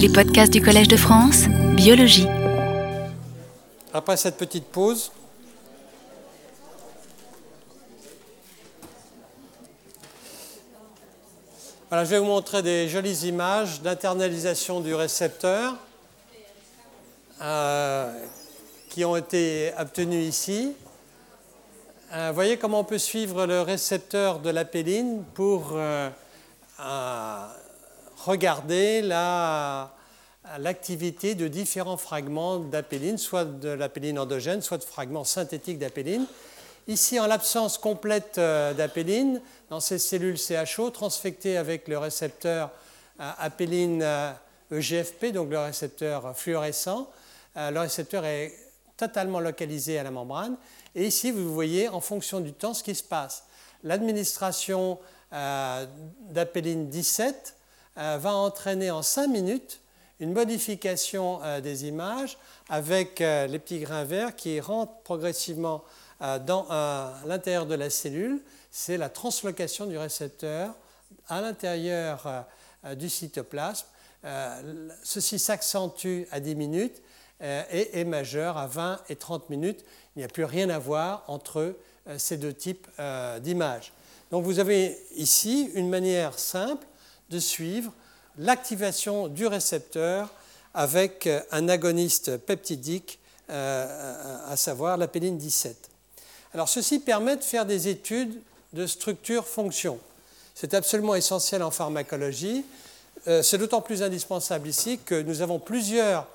Les podcasts du Collège de France, biologie. Après cette petite pause, voilà, je vais vous montrer des jolies images d'internalisation du récepteur euh, qui ont été obtenues ici. Euh, voyez comment on peut suivre le récepteur de l'apéline pour euh, regarder l'activité de différents fragments d'apéline, soit de l'apéline endogène, soit de fragments synthétiques d'apéline. Ici, en l'absence complète euh, d'apéline, dans ces cellules CHO transfectées avec le récepteur euh, apéline EGFP, euh, e donc le récepteur fluorescent, le récepteur est totalement localisé à la membrane. Et ici, vous voyez en fonction du temps ce qui se passe. L'administration d'apéline 17 euh, va entraîner en 5 minutes une modification euh, des images avec euh, les petits grains verts qui rentrent progressivement dans l'intérieur de la cellule. C'est la translocation du récepteur à l'intérieur du cytoplasme. Ceci s'accentue à 10 minutes et est majeur à 20 et 30 minutes. Il n'y a plus rien à voir entre ces deux types d'images. Donc vous avez ici une manière simple de suivre l'activation du récepteur avec un agoniste peptidique, euh, à savoir l'apéline 17. Alors ceci permet de faire des études de structure-fonction. C'est absolument essentiel en pharmacologie. Euh, c'est d'autant plus indispensable ici que nous avons plusieurs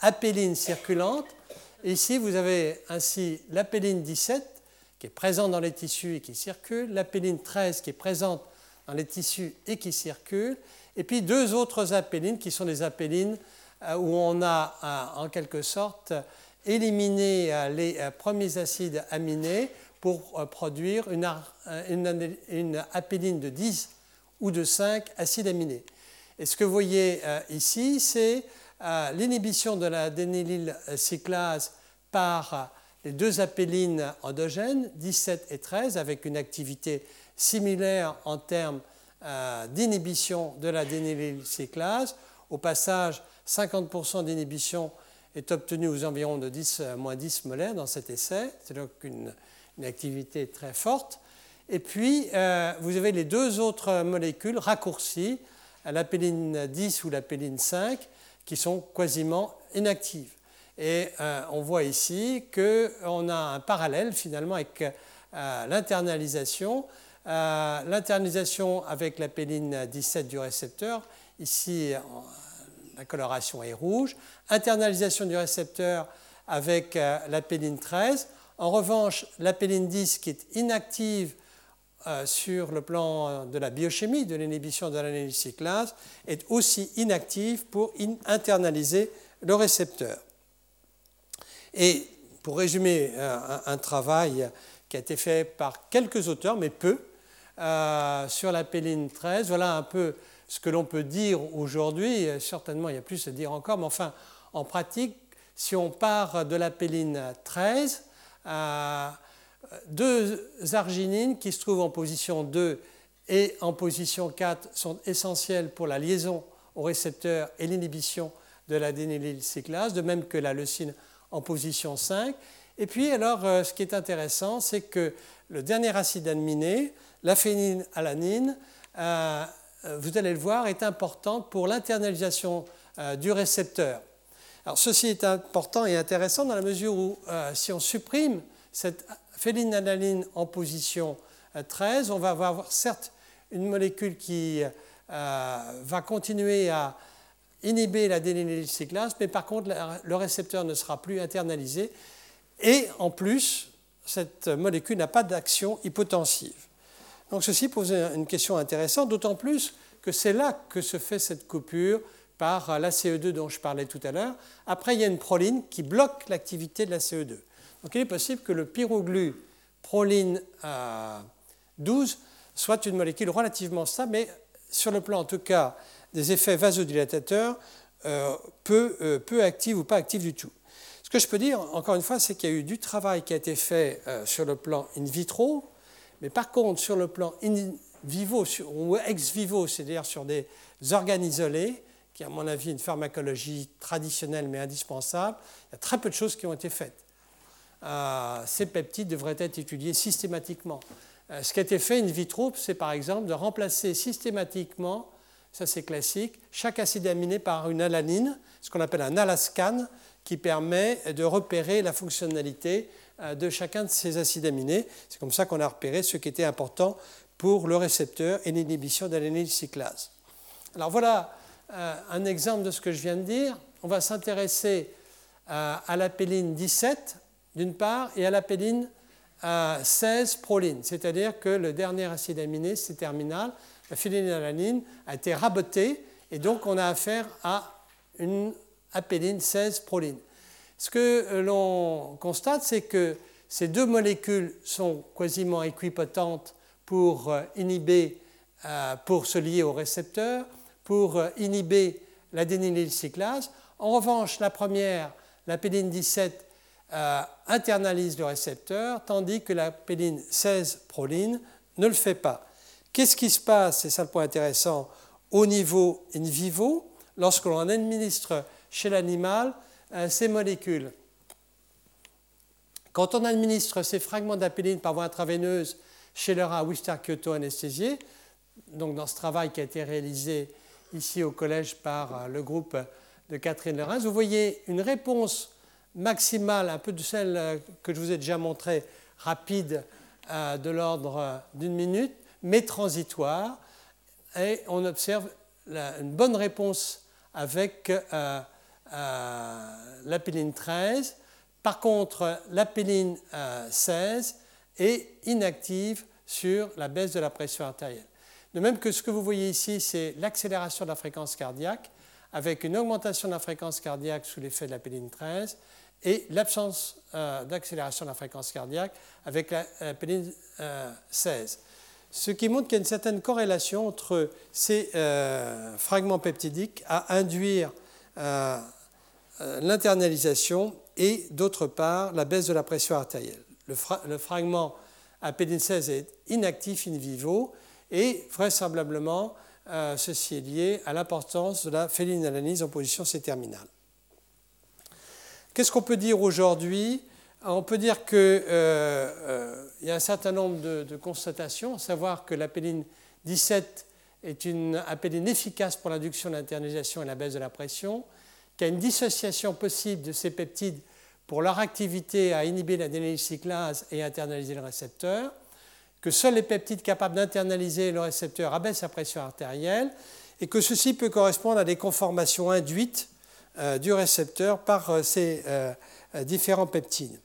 apélines circulantes. ici, vous avez ainsi l'apéline 17 qui est présente dans les tissus et qui circule, l'apéline 13 qui est présente dans les tissus et qui circulent, et puis deux autres apélines qui sont des apélines euh, où on a euh, en quelque sorte éliminé euh, les premiers acides aminés pour produire une, une, apéline de 10 ou de 5 acides aminés. Et ce que vous voyez ici, c'est l'inhibition de la cyclase par les deux apélines endogènes, 17 et 13, avec une activité similaire en termes euh, d'inhibition de la dénylylcyclase. Au passage, 50% d'inhibition est obtenue aux environs de 10, euh, moins 10 molaires dans cet essai. C'est donc une, activité très forte. Et puis, euh, vous avez les deux autres molécules raccourcies, l'apéline 10 ou l'apéline 5, qui sont quasiment inactives. Et on voit ici qu'on a un parallèle finalement avec l'internalisation euh, l'internalisation avec la péline 17 du récepteur, ici la coloration est rouge. Internalisation du récepteur avec euh, la péline 13. En revanche, la péline 10 qui est inactive euh, sur le plan de la biochimie, de l'inhibition de l'analylcyclase, est aussi inactive pour internaliser le récepteur. Et pour résumer un, travail qui a été fait par quelques auteurs, mais peu, euh, sur la péline 13. Voilà un peu ce que l'on peut dire aujourd'hui. Certainement, il y a plus à dire encore, mais enfin, en pratique, si on part de la péline 13, euh, deux arginines qui se trouvent en position 2 et en position 4 sont essentielles pour la liaison au récepteur et l'inhibition de la de même que la leucine en position 5. Et puis, alors, euh, ce qui est intéressant, c'est que le dernier acide aminé, la phénylalanine, euh, vous allez le voir, est importante pour l'internalisation euh, du récepteur. Alors ceci est important et intéressant dans la mesure où euh, si on supprime cette phénylalanine en position 13, on va avoir certes une molécule qui va continuer à inhiber la dénylcyclase, mais par contre le récepteur ne sera plus internalisé et en plus cette molécule n'a pas d'action hypotensive. Donc ceci pose une question intéressante, d'autant plus que c'est là que se fait cette coupure par la CE2 dont je parlais tout à l'heure. Après, il y a une proline qui bloque l'activité de la CE2. Donc il est possible que le pyroglu proline 12 soit une molécule relativement stable, mais sur le plan en tout cas des effets vasodilatateurs, euh, peu, euh, peu active ou pas active du tout. Ce que je peux dire, encore une fois, c'est qu'il y a eu du travail qui a été fait euh, sur le plan in vitro, mais par contre, sur le plan in vivo ou ex vivo, c'est-à-dire sur des organes isolés qui est à mon avis une pharmacologie traditionnelle mais indispensable, il y a très peu de choses qui ont été faites. Euh, ces peptides devraient être étudiés systématiquement. Euh, ce qui a été fait in vitro, c'est par exemple de remplacer systématiquement, ça c'est classique, chaque acide aminé par une alanine, ce qu'on appelle un alascan, qui permet de repérer la fonctionnalité de chacun de ces acides aminés. C'est comme ça qu'on a repéré ce qui était important pour le récepteur et l'inhibition de cyclase. Alors voilà euh, un exemple de ce que je viens de dire. On va s'intéresser euh, à la péline 17 d'une part et à la péline 16 proline, c'est-à-dire que le dernier acide aminé, c'est terminal, la phénylalanine a été rabotée et donc on a affaire à une apéline 16 proline. Ce que l'on constate, c'est que ces deux molécules sont quasiment équipotentes pour euh, inhiber, pour se lier au récepteur pour euh, inhiber l'adénylcyclase. En revanche, la première, la péline 17, euh, internalise le récepteur, tandis que la péline 16 proline ne le fait pas. Qu'est-ce qui se passe, c'est ça le point intéressant, au niveau in vivo, lorsque l'on administre chez l'animal euh, ces molécules Quand on administre ces fragments d'apéline par voie intraveineuse chez le rat Wister-Kyoto anesthésié, donc dans ce travail qui a été réalisé ici au collège par euh, le groupe de Catherine Lerens. Vous voyez une réponse maximale, un peu de celle euh, que je vous ai déjà montrée, rapide, euh, de l'ordre d'une minute, mais transitoire. Et on observe une bonne réponse avec l'apéline 13. Par contre, l'apéline 16 est inactive sur la baisse de la pression artérielle. De même que ce que vous voyez ici, c'est l'accélération de la fréquence cardiaque avec une augmentation de la fréquence cardiaque sous l'effet de la péline 13 et l'absence euh, d'accélération de la fréquence cardiaque avec la, péline 16. Ce qui montre qu'il y a une certaine corrélation entre ces euh, fragments peptidiques à induire euh, l'internalisation et d'autre part la baisse de la pression artérielle. Le, fragment à péline 16 est inactif in vivo et vraisemblablement, euh, ceci est lié à l'importance de la phénylalalyse en position C-terminale. Qu'est-ce qu'on peut dire aujourd'hui? On peut dire qu'il euh, euh, y a un certain nombre de, constatations, à savoir que la péline 17 est une apéline efficace pour l'induction de l'internalisation et la baisse de la pression, qu'il y a une dissociation possible de ces peptides pour leur activité à inhiber la délécyclase et internaliser le récepteur, que seuls les peptides capables d'internaliser le récepteur abaissent la pression artérielle et que ceci peut correspondre à des conformations induites euh, du récepteur par euh, ces euh, différents peptides.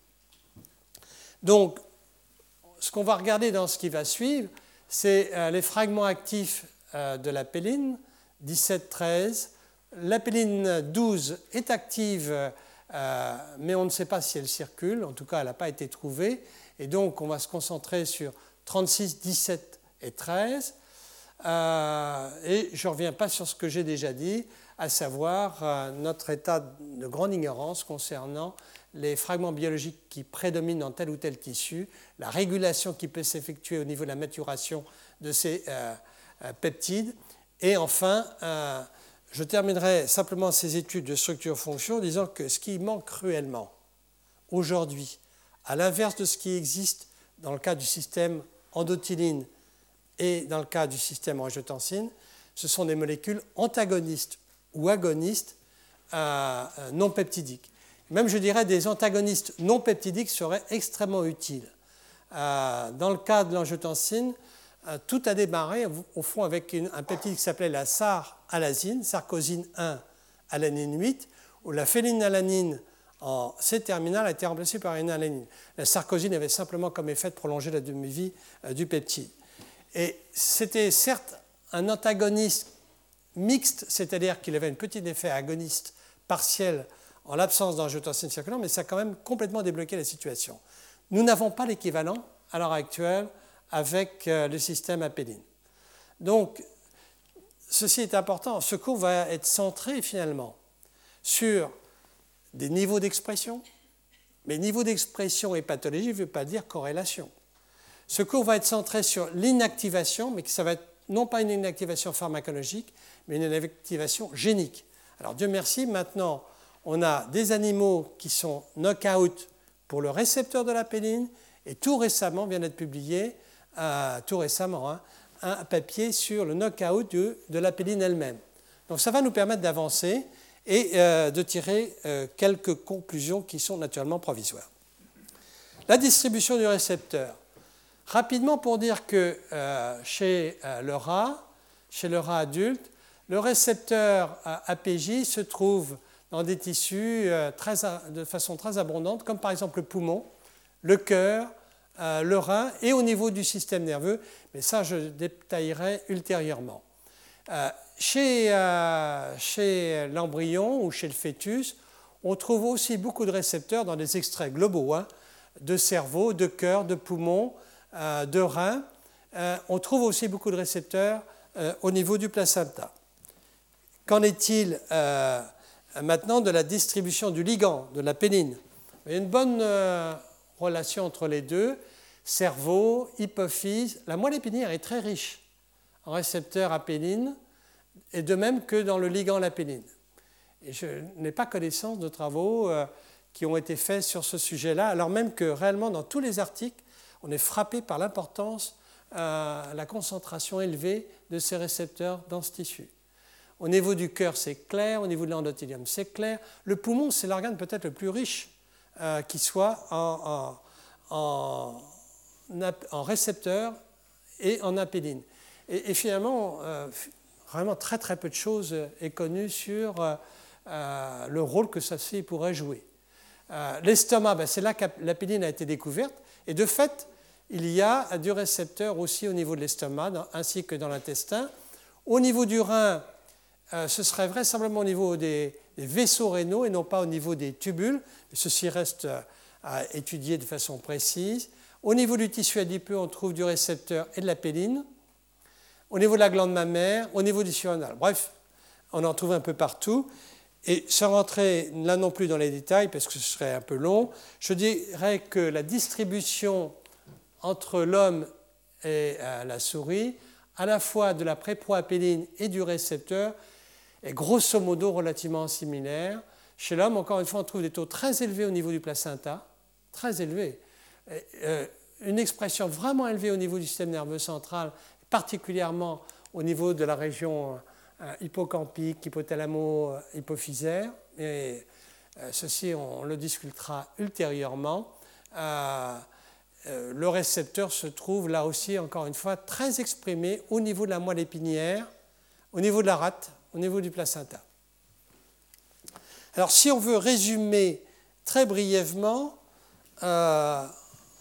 Donc, ce qu'on va regarder dans ce qui va suivre, c'est les fragments actifs de la péline, 17-13. La péline 12 est active, mais on ne sait pas si elle circule, en tout cas elle n'a pas été trouvée, et donc on va se concentrer sur 36, 17 et 13. Euh, et je ne reviens pas sur ce que j'ai déjà dit, à savoir euh, notre état de grande ignorance concernant les fragments biologiques qui prédominent dans tel ou tel tissu, la régulation qui peut s'effectuer au niveau de la maturation de ces euh, peptides. Et enfin, je terminerai simplement ces études de structure-fonction en disant que ce qui manque cruellement aujourd'hui, à l'inverse de ce qui existe dans le cas du système endotyline et dans le cas du système angiotensine, ce sont des molécules antagonistes ou agonistes euh, euh, non peptidiques. Même, je dirais, des antagonistes non peptidiques seraient extrêmement utiles. Euh, dans le cas de l'angiotensine, tout a démarré au fond avec un peptide qui s'appelait la SAR-alazine, sarcosine 1, alanine 8, où la phénylalanine en C-terminal a été remplacé par une alanine. La sarcosine avait simplement comme effet de prolonger la demi-vie euh, du peptide. Et c'était certes un antagoniste mixte, c'est-à-dire qu'il avait un petit effet agoniste partiel en l'absence d'angiotensine circulaire, mais ça a quand même complètement débloqué la situation. Nous n'avons pas l'équivalent à l'heure actuelle avec euh, le système apéline. Donc, ceci est important. Ce cours va être centré finalement sur des niveaux d'expression. Mais niveau d'expression et pathologie ne veut pas dire corrélation. Ce cours va être centré sur l'inactivation, mais ça va être non pas une inactivation pharmacologique, mais une inactivation génique. Alors Dieu merci, maintenant on a des animaux qui sont knock-out pour le récepteur de la péline, et tout récemment vient d'être publié, euh, tout récemment, hein, un papier sur le knock-out de, de la péline elle-même. Donc ça va nous permettre d'avancer et euh, de tirer euh, quelques conclusions qui sont naturellement provisoires. La distribution du récepteur. Rapidement pour dire que chez le rat, chez le rat adulte, le récepteur APJ se trouve dans des tissus euh, de façon très abondante, comme par exemple le poumon, le cœur, euh, le rein et au niveau du système nerveux, mais ça je détaillerai ultérieurement. Euh, chez, chez l'embryon ou chez le fœtus, on trouve aussi beaucoup de récepteurs dans des extraits globaux, hein, de cerveau, de cœur, de poumon, de rein. on trouve aussi beaucoup de récepteurs au niveau du placenta. Qu'en est-il maintenant de la distribution du ligand, de la a une bonne euh, relation entre les deux. Cerveau, hypophyse. La moelle épinière est très riche en récepteurs à péline, et de même que dans le ligand la péline. Et je n'ai pas connaissance de travaux euh, qui ont été faits sur ce sujet-là, alors même que réellement dans tous les articles, on est frappé par l'importance, euh, la concentration élevée de ces récepteurs dans ce tissu. Au niveau du cœur, c'est clair. Au niveau de l'endothélium, c'est clair. Le poumon, c'est l'organe peut-être le plus riche euh, qui soit en, récepteur et en apéline. Et, finalement, euh, vraiment très très peu de choses est connu sur euh, le rôle que ceci pourrait jouer. L'estomac, ben, c'est là que l'apéline a été découverte. Et de fait, il y a du récepteur aussi au niveau de l'estomac, ainsi que dans l'intestin. Au niveau du rein, ce serait vraisemblablement au niveau des, vaisseaux rénaux et non pas au niveau des tubules. ceci reste à étudier de façon précise. Au niveau du tissu adipeux, on trouve du récepteur et de la péline. Au niveau de la glande mammaire, au niveau du surrénal. Bref, on en trouve un peu partout. Et sans rentrer là non plus dans les détails, parce que ce serait un peu long, je dirais que la distribution entre l'homme et euh, la souris, à la fois de la préproapéline et du récepteur, est grosso modo relativement similaire. Chez l'homme, encore une fois, on trouve des taux très élevés au niveau du placenta, très élevés. Euh, une expression vraiment élevée au niveau du système nerveux central, particulièrement au niveau de la région euh, hippocampique, hypothalamo-hypophysaire. Et euh, ceci, on le discutera ultérieurement. le récepteur se trouve là aussi, encore une fois, très exprimé au niveau de la moelle épinière, au niveau de la rate, au niveau du placenta. Alors si on veut résumer très brièvement, euh,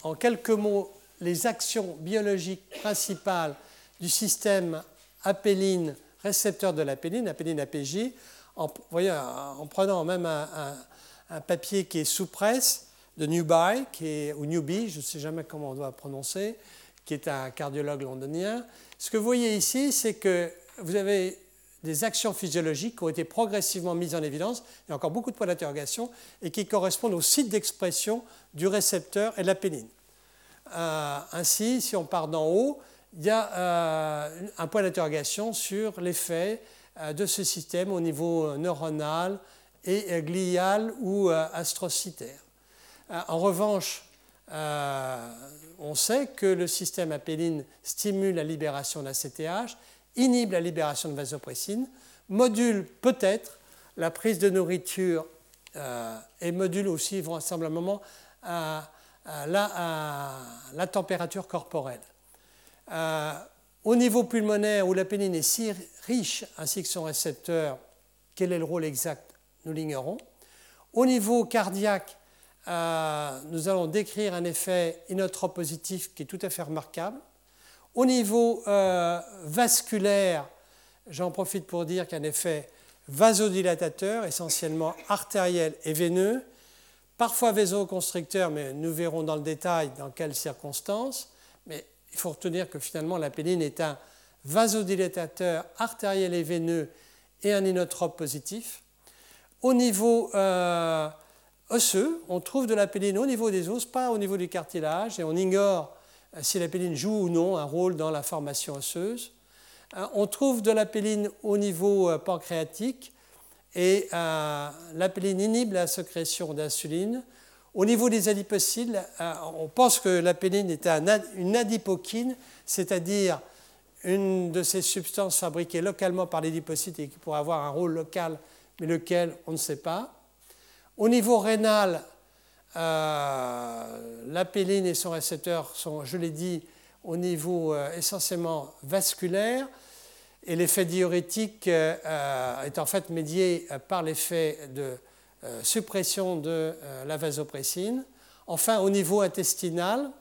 en quelques mots, les actions biologiques principales du système apéline, récepteur de l'apéline, apéline APJ, en, en prenant même un, papier qui est sous presse de Newby, qui est, ou Newby, je ne sais jamais comment on doit prononcer, qui est un cardiologue londonien. Ce que vous voyez ici, c'est que vous avez des actions physiologiques qui ont été progressivement mises en évidence, il y a encore beaucoup de points d'interrogation, et qui correspondent au site d'expression du récepteur et de la péline. Euh, ainsi, si on part d'en haut, il y a euh, un point d'interrogation sur l'effet euh, de ce système au niveau neuronal et glial ou astrocytaire. en revanche, on sait que le système apéline stimule la libération d'ACTH inhibe la libération de vasopressine, module peut-être la prise de nourriture euh, et module aussi vraisemblablement à, à, la, la, température corporelle. Euh, au niveau pulmonaire, où la pénine est si riche, ainsi que son récepteur, quel est le rôle exact Nous l'ignorons. Au niveau cardiaque, euh, nous allons décrire un effet inotrope positif qui est tout à fait remarquable. Au niveau euh, vasculaire, j'en profite pour dire qu'un effet vasodilatateur, essentiellement artériel et veineux, parfois vasoconstricteur, mais nous verrons dans le détail dans quelles circonstances. Mais il faut retenir que finalement la péline est un vasodilatateur artériel et veineux et un inotrope positif. Au niveau euh, osseux, on trouve de la péline au niveau des os, pas au niveau du cartilage, et on ignore si la péline joue ou non un rôle dans la formation osseuse. on trouve de l'apéline au niveau pancréatique et l'apéline inhibe la sécrétion d'insuline. Au niveau des adipocytes, on pense que l'apéline est une adipokine, c'est-à-dire une de ces substances fabriquées localement par les et qui pourrait avoir un rôle local, mais lequel, on ne sait pas. Au niveau rénal, euh, l'apéline et son récepteur sont, je l'ai dit, au niveau euh, essentiellement vasculaire, et l'effet diurétique euh, est en fait médié par l'effet de suppression de la vasopressine. Enfin, au niveau intestinal,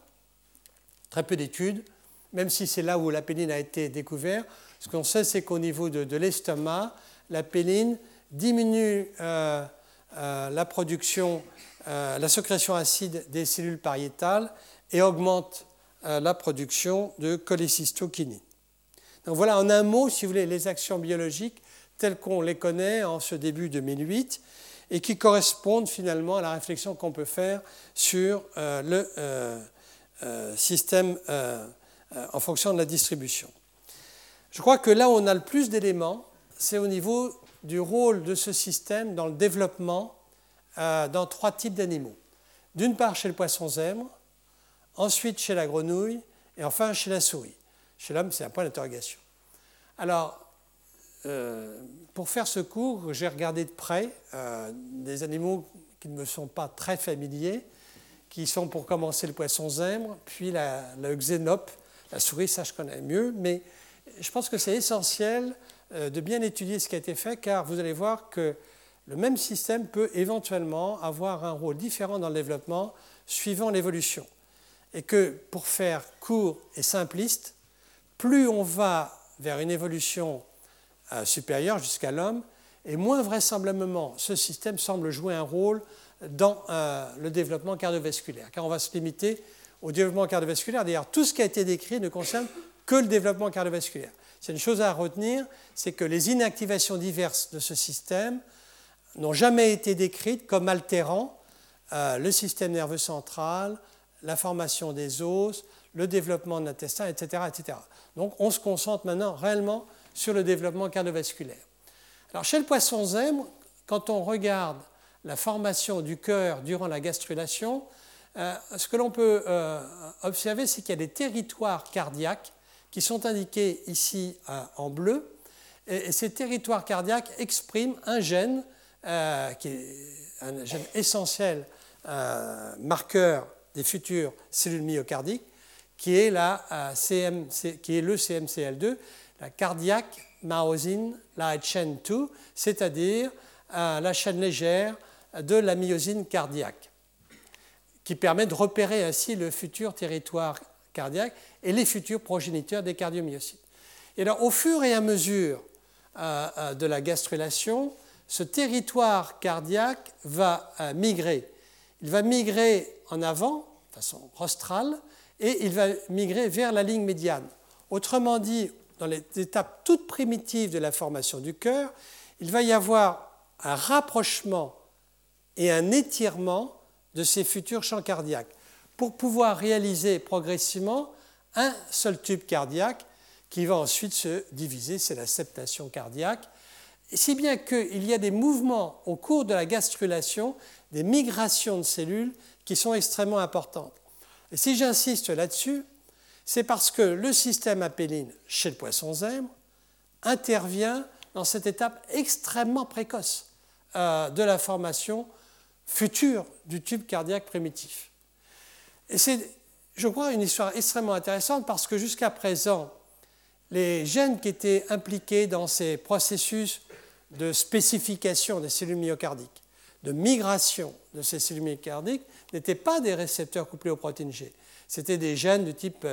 très peu d'études, même si c'est là où la péline a été découverte. Ce qu'on sait, c'est qu'au niveau de, l'estomac, la péline diminue la production, euh, la sécrétion acide des cellules pariétales et augmente la production de cholécystokinine. Donc voilà en un mot, si vous voulez, les actions biologiques telles qu'on les connaît en ce début 2008 et qui correspondent finalement à la réflexion qu'on peut faire sur le système euh, en fonction de la distribution. Je crois que là où on a le plus d'éléments, c'est au niveau du rôle de ce système dans le développement euh, dans trois types d'animaux. D'une part chez le poisson zèbre, ensuite chez la grenouille et enfin chez la souris. Chez l'homme, c'est un point d'interrogation. Alors, euh, pour faire ce cours, j'ai regardé de près des animaux qui ne me sont pas très familiers, qui sont pour commencer le poisson zèbre, puis la, le xénope, la souris, ça je connais mieux, mais je pense que c'est essentiel euh, de bien étudier ce qui a été fait, car vous allez voir que le même système peut éventuellement avoir un rôle différent dans le développement suivant l'évolution. Et que pour faire court et simpliste, plus on va vers une évolution euh, supérieure jusqu'à l'homme, et moins vraisemblablement ce système semble jouer un rôle dans euh, le développement cardiovasculaire, car on va se limiter au développement cardiovasculaire. D'ailleurs, tout ce qui a été décrit ne concerne que le développement cardiovasculaire. C'est une chose à retenir, c'est que les inactivations diverses de ce système n'ont jamais été décrites comme altérant euh, le système nerveux central, la formation des os, le développement de l'intestin, etc., etc. Donc on se concentre maintenant réellement sur le développement cardiovasculaire. Alors chez le poisson zèbre, quand on regarde la formation du cœur durant la gastrulation, euh, ce que l'on peut euh, observer, c'est qu'il y a des territoires cardiaques qui sont indiqués ici en bleu. Et, ces territoires cardiaques expriment un gène qui est un gène essentiel, marqueur des futures cellules myocardiques, qui est, la, qui est le CMCL2, la cardiac myosin light chain 2, c'est-à-dire la chaîne légère de la myosine cardiaque qui permet de repérer ainsi le futur territoire cardiaque et les futurs progéniteurs des cardiomyocytes. Et alors, au fur et à mesure euh, euh, de la gastrulation, ce territoire cardiaque va euh, migrer. Il va migrer en avant, de façon rostrale, et il va migrer vers la ligne médiane. Autrement dit, dans les étapes toutes primitives de la formation du cœur, il va y avoir un rapprochement et un étirement de ces futurs champs cardiaques pour pouvoir réaliser progressivement un seul tube cardiaque qui va ensuite se diviser, c'est la septation cardiaque. Si bien qu'il y a des mouvements au cours de la gastrulation, des migrations de cellules qui sont extrêmement importantes. Et si j'insiste là-dessus, c'est parce que le système apéline chez le poisson zèbre intervient dans cette étape extrêmement précoce euh, de la formation futur du tube cardiaque primitif. Et c'est, je crois, une histoire extrêmement intéressante parce que jusqu'à présent, les gènes qui étaient impliqués dans ces processus de spécification des cellules myocardiques, de migration de ces cellules myocardiques, n'étaient pas des récepteurs couplés aux protéines G. C'était des gènes du type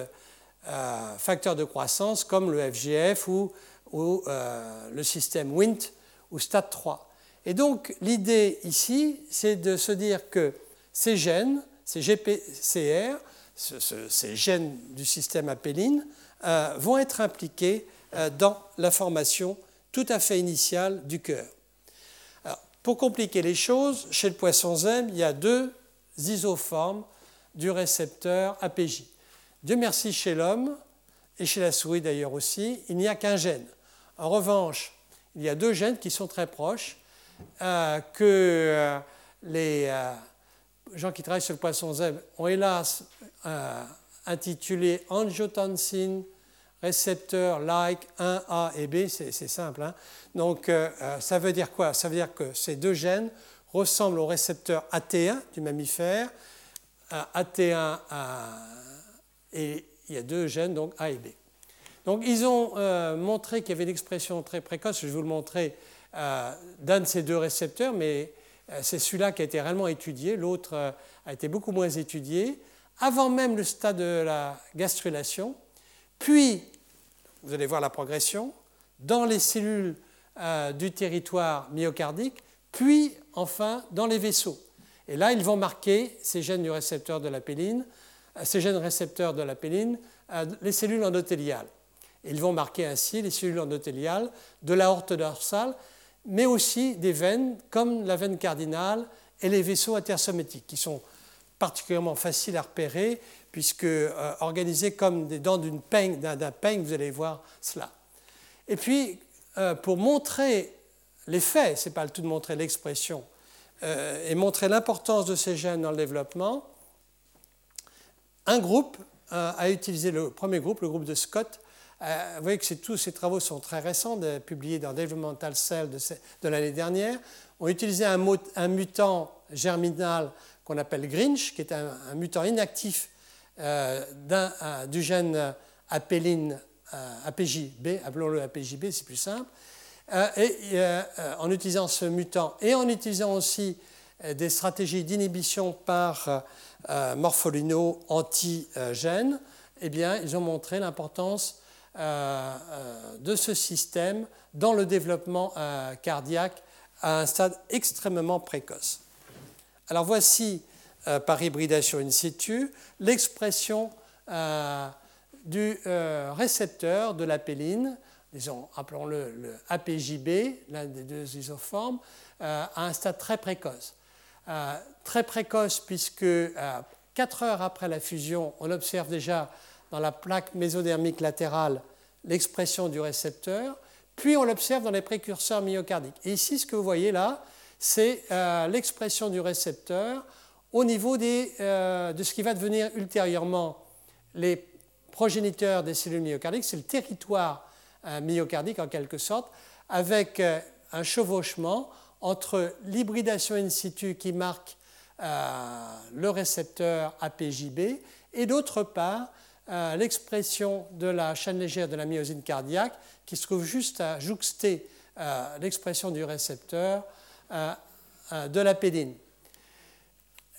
euh, facteur de croissance comme le FGF ou, euh, le système WNT ou STAT3. Et donc l'idée ici, c'est de se dire que ces gènes, ces GPCR, ces gènes du système apéline, euh, vont être impliqués euh, dans la formation tout à fait initiale du cœur. pour compliquer les choses, chez le poisson zèbre, il y a deux isoformes du récepteur APJ. Dieu merci chez l'homme, et chez la souris d'ailleurs aussi, il n'y a qu'un gène. En revanche, il y a deux gènes qui sont très proches, euh, que les gens qui travaillent sur le poisson zèbre ont hélas intitulé angiotensin récepteur like 1A et B, c'est simple. Hein. Donc ça veut dire quoi? Ça veut dire que ces deux gènes ressemblent au récepteur AT1 du mammifère, AT1 et il y a deux gènes, donc A et B. Donc ils ont euh, montré qu'il y avait une expression très précoce, je vais vous le montrer, euh, d'un de ces deux récepteurs, mais euh, c'est celui-là qui a été réellement étudié, l'autre a été beaucoup moins étudié, avant même le stade de la gastrulation, puis, vous allez voir la progression, dans les cellules du territoire myocardique, puis enfin dans les vaisseaux. Et là, ils vont marquer ces gènes du récepteur de la péline, ces gènes récepteurs de la péline, les cellules endothéliales. Ils vont marquer ainsi les cellules endothéliales de l'aorte dorsale, mais aussi des veines comme la veine cardinale et les vaisseaux intersométiques, qui sont particulièrement faciles à repérer, puisque euh, organisés comme des dents d'une peigne, d'un peigne, vous allez voir cela. Et puis, euh, pour montrer les faits, ce n'est pas le tout de montrer l'expression, euh, et montrer l'importance de ces gènes dans le développement, un groupe a utilisé le premier groupe, le groupe de Scott, vous voyez que tous ces travaux sont très récents, publiés dans Developmental Cell de, l'année dernière. On utilisé un, un mutant germinal qu'on appelle Grinch, qui est un, mutant inactif euh, euh, du gène apéline APJB, appelons-le APJB, c'est plus simple. et en utilisant ce mutant et en utilisant aussi des stratégies d'inhibition par morpholino anti-gène, eh ils ont montré l'importance euh, euh, de ce système dans le développement euh, cardiaque à un stade extrêmement précoce. Alors voici, par hybridation in situ, l'expression du récepteur de la péline, disons, appelons-le le APJB, l'un des deux isoformes, à un stade très précoce. très précoce puisque 4 heures après la fusion, on observe déjà dans la plaque mésodermique latérale l'expression du récepteur, puis on l'observe dans les précurseurs myocardiques. Et ici, ce que vous voyez là, c'est euh, l'expression du récepteur au niveau euh, de ce qui va devenir ultérieurement les progéniteurs des cellules myocardiques, c'est le territoire euh, myocardique en quelque sorte, avec un chevauchement entre l'hybridation in situ qui marque le récepteur APJB et d'autre part l'expression de la chaîne légère de la myosine cardiaque qui se trouve juste à jouxter l'expression du récepteur de la pédine.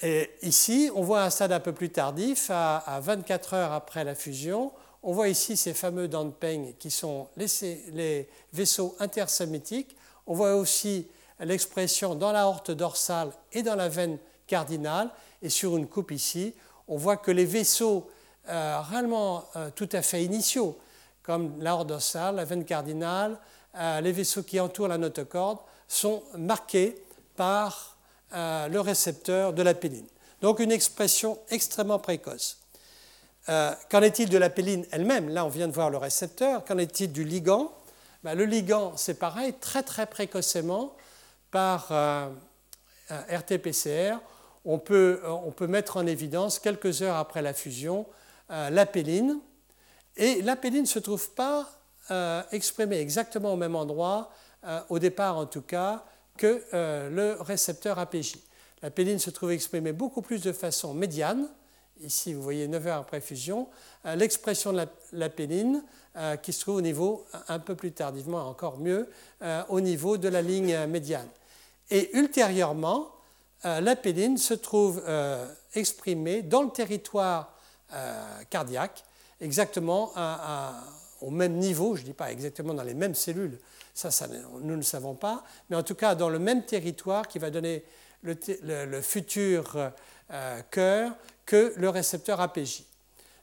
Et ici, on voit un stade un peu plus tardif, à, 24 heures après la fusion. On voit ici ces fameux peigne qui sont les, vaisseaux intersémitiques. On voit aussi l'expression dans la horte dorsale et dans la veine cardinale. Et sur une coupe ici, on voit que les vaisseaux euh, réellement euh, tout à fait initiaux, comme l'aorte dorsale, la veine cardinale, euh, les vaisseaux qui entourent la notocorde, sont marqués par le récepteur de la péline. Donc une expression extrêmement précoce. Qu'en est-il de la péline elle-même? Là, on vient de voir le récepteur. Qu'en est-il du ligand? Ben, Le ligand, c'est pareil, très très précocement, par RT-PCR, on peut, on peut mettre en évidence, quelques heures après la fusion, euh, l'apéline. Et l'apéline ne se trouve pas euh, exprimée exactement au même endroit, euh, au départ en tout cas, que le récepteur APJ. L'apéline se trouve exprimée beaucoup plus de façon médiane. Ici, vous voyez 9 heures après fusion. L'expression de l'apéline qui se trouve au niveau, un peu plus tardivement, encore mieux, au niveau de la ligne médiane. Et ultérieurement, l'apéline se trouve exprimée dans le territoire euh, cardiaque, exactement au même niveau, je ne dis pas exactement dans les mêmes cellules, ça, nous ne savons pas, mais en tout cas dans le même territoire qui va donner le, futur euh, cœur que le récepteur APJ.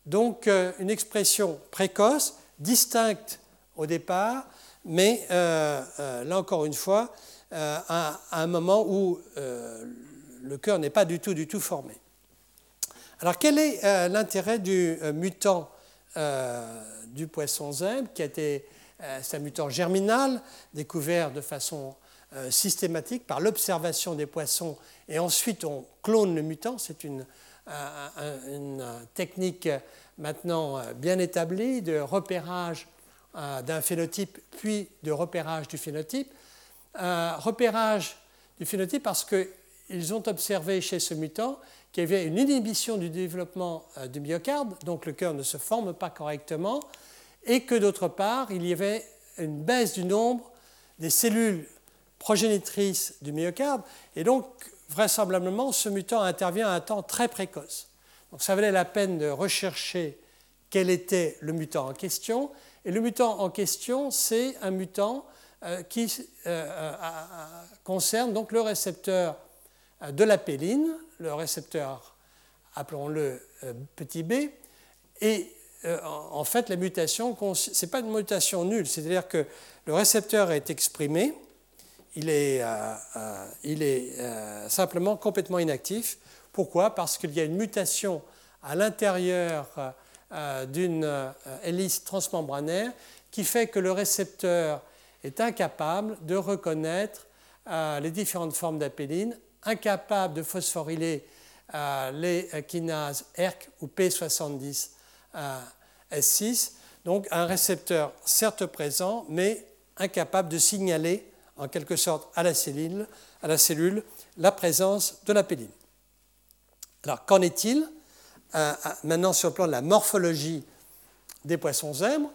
Donc euh, une expression précoce, distincte au départ, mais là encore une fois, à, un moment où le cœur n'est pas du tout, du tout formé. Alors quel est euh, l'intérêt du euh, mutant du poisson zèbre, qui a été, c'est un mutant germinal, découvert de façon systématique par l'observation des poissons, et ensuite on clone le mutant. C'est une, technique maintenant bien établie de repérage d'un phénotype, puis de repérage du phénotype. repérage du phénotype parce qu'ils ont observé chez ce mutant qu'il y avait une inhibition du développement euh, du myocarde, donc le cœur ne se forme pas correctement, et que d'autre part, il y avait une baisse du nombre des cellules progénitrices du myocarde, et donc vraisemblablement ce mutant intervient à un temps très précoce. Donc ça valait la peine de rechercher quel était le mutant en question, et le mutant en question, c'est un mutant euh, qui euh, concerne donc le récepteur euh, de la péline, le récepteur, appelons-le petit b, et en fait la mutation, ce n'est pas une mutation nulle, c'est-à-dire que le récepteur est exprimé, il est, il est simplement complètement inactif. Pourquoi? Parce qu'il y a une mutation à l'intérieur d'une hélice transmembranaire qui fait que le récepteur est incapable de reconnaître euh, les différentes formes d'apéline, incapable de phosphoryler euh, les kinases ERK ou P70 euh, S6, donc un récepteur certes présent, mais incapable de signaler en quelque sorte à la cellule, à la, cellule, la présence de l'apéline. Alors qu'en est-il? Maintenant sur le plan de la morphologie des poissons zèbres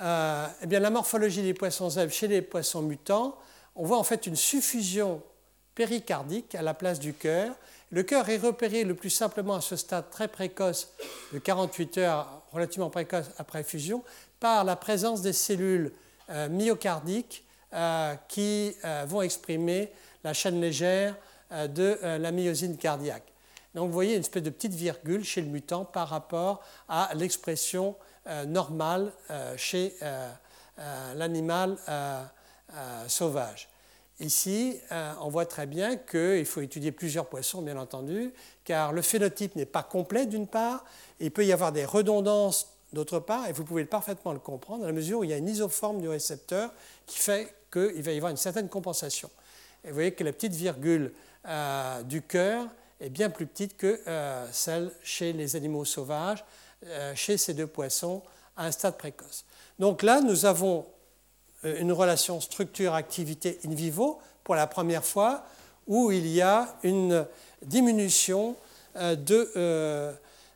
euh, eh bien, la morphologie des poissons zèbres chez les poissons mutants, on voit en fait une suffusion péricardique à la place du cœur. Le cœur est repéré le plus simplement à ce stade très précoce de 48 heures, relativement précoce après fusion, par la présence des cellules euh, myocardiques euh, qui vont exprimer la chaîne légère de la myosine cardiaque. Donc vous voyez une espèce de petite virgule chez le mutant par rapport à l'expression euh, normal euh, chez euh, l'animal sauvage. Ici, on voit très bien qu'il faut étudier plusieurs poissons, bien entendu, car le phénotype n'est pas complet d'une part, il peut y avoir des redondances d'autre part, et vous pouvez parfaitement le comprendre, dans la mesure où il y a une isoforme du récepteur qui fait qu'il va y avoir une certaine compensation. Et vous voyez que la petite virgule du cœur est bien plus petite que celle chez les animaux sauvages, euh, chez ces deux poissons à un stade précoce. Donc là, nous avons euh, une relation structure-activité in vivo pour la première fois où il y a une diminution euh, de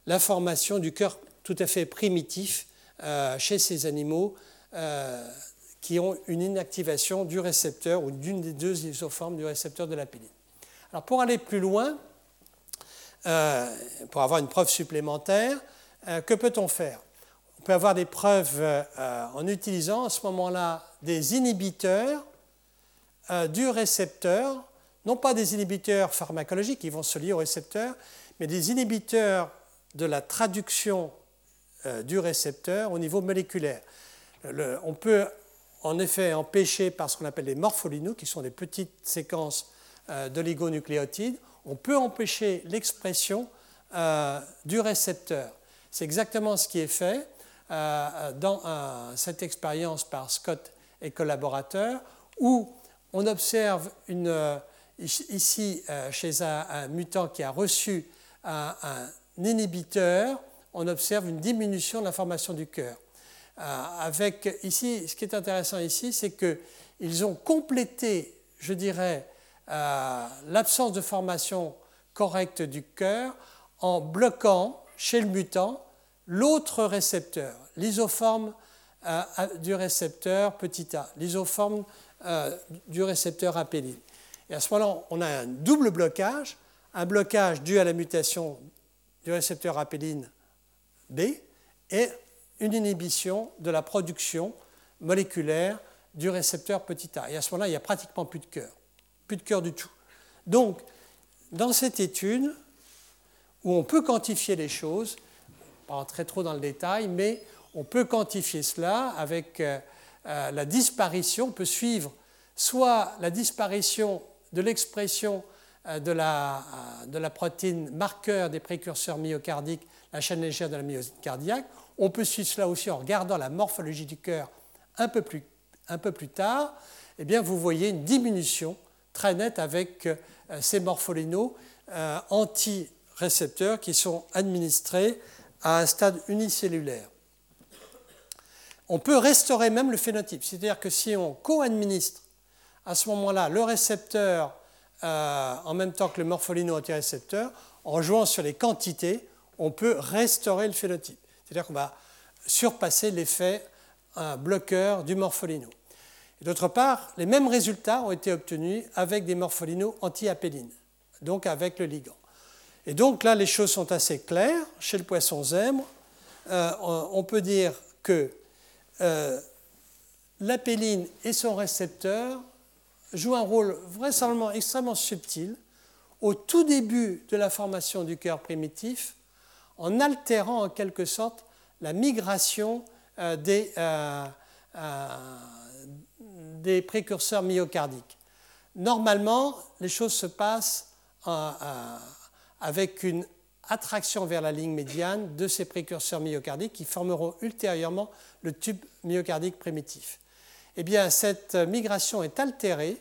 la formation du cœur tout à fait primitif chez ces animaux qui ont une inactivation du récepteur ou d'une des deux isoformes du récepteur de la péline. Alors pour aller plus loin, pour avoir une preuve supplémentaire, euh, que peut-on faire? On peut avoir des preuves euh, en utilisant à ce moment-là des inhibiteurs euh, du récepteur, non pas des inhibiteurs pharmacologiques qui vont se lier au récepteur, mais des inhibiteurs de la traduction du récepteur au niveau moléculaire. on peut en effet empêcher par ce qu'on appelle les morpholinous, qui sont des petites séquences d'oligonucléotides, on peut empêcher l'expression du récepteur. C'est exactement ce qui est fait euh, dans cette expérience par Scott et collaborateurs, où on observe une, euh, ici euh, chez un, mutant qui a reçu un, inhibiteur, on observe une diminution de la formation du cœur. avec ici, ce qui est intéressant ici, c'est qu'ils ont complété, je dirais, l'absence de formation correcte du cœur en bloquant chez le mutant l'autre récepteur, l'isoforme du récepteur petit a, l'isoforme euh, du récepteur apéline. Et à ce moment-là, on a un double blocage, un blocage dû à la mutation du récepteur apéline B et une inhibition de la production moléculaire du récepteur petit a. Et à ce moment-là, il n'y a pratiquement plus de cœur, plus de cœur du tout. Donc, dans cette étude, où on peut quantifier les choses, pas rentrer trop dans le détail, mais on peut quantifier cela avec euh, euh, la disparition, on peut suivre soit la disparition de l'expression de la, de la protéine marqueur des précurseurs myocardiques, la chaîne légère de la myosine cardiaque. On peut suivre cela aussi en regardant la morphologie du cœur un peu plus, un peu plus tard. Eh bien, vous voyez une diminution très nette avec ces morpholinos anti-récepteurs qui sont administrés à un stade unicellulaire. On peut restaurer même le phénotype, c'est-à-dire que si on co-administre à ce moment-là le récepteur euh, en même temps que le morpholino antirécepteur, en jouant sur les quantités, on peut restaurer le phénotype. C'est-à-dire qu'on va surpasser l'effet euh, bloqueur du morpholino. D'autre part, les mêmes résultats ont été obtenus avec des morpholinos anti-apéline, donc avec le ligand. Et donc là, les choses sont assez claires. Chez le poisson zèbre, euh, on peut dire que euh, l'apéline et son récepteur jouent un rôle vraisemblablement extrêmement subtil au tout début de la formation du cœur primitif, en altérant en quelque sorte la migration euh, des, des, précurseurs myocardiques. Normalement, les choses se passent avec une attraction vers la ligne médiane de ces précurseurs myocardiques qui formeront ultérieurement le tube myocardique primitif. Eh bien, cette migration est altérée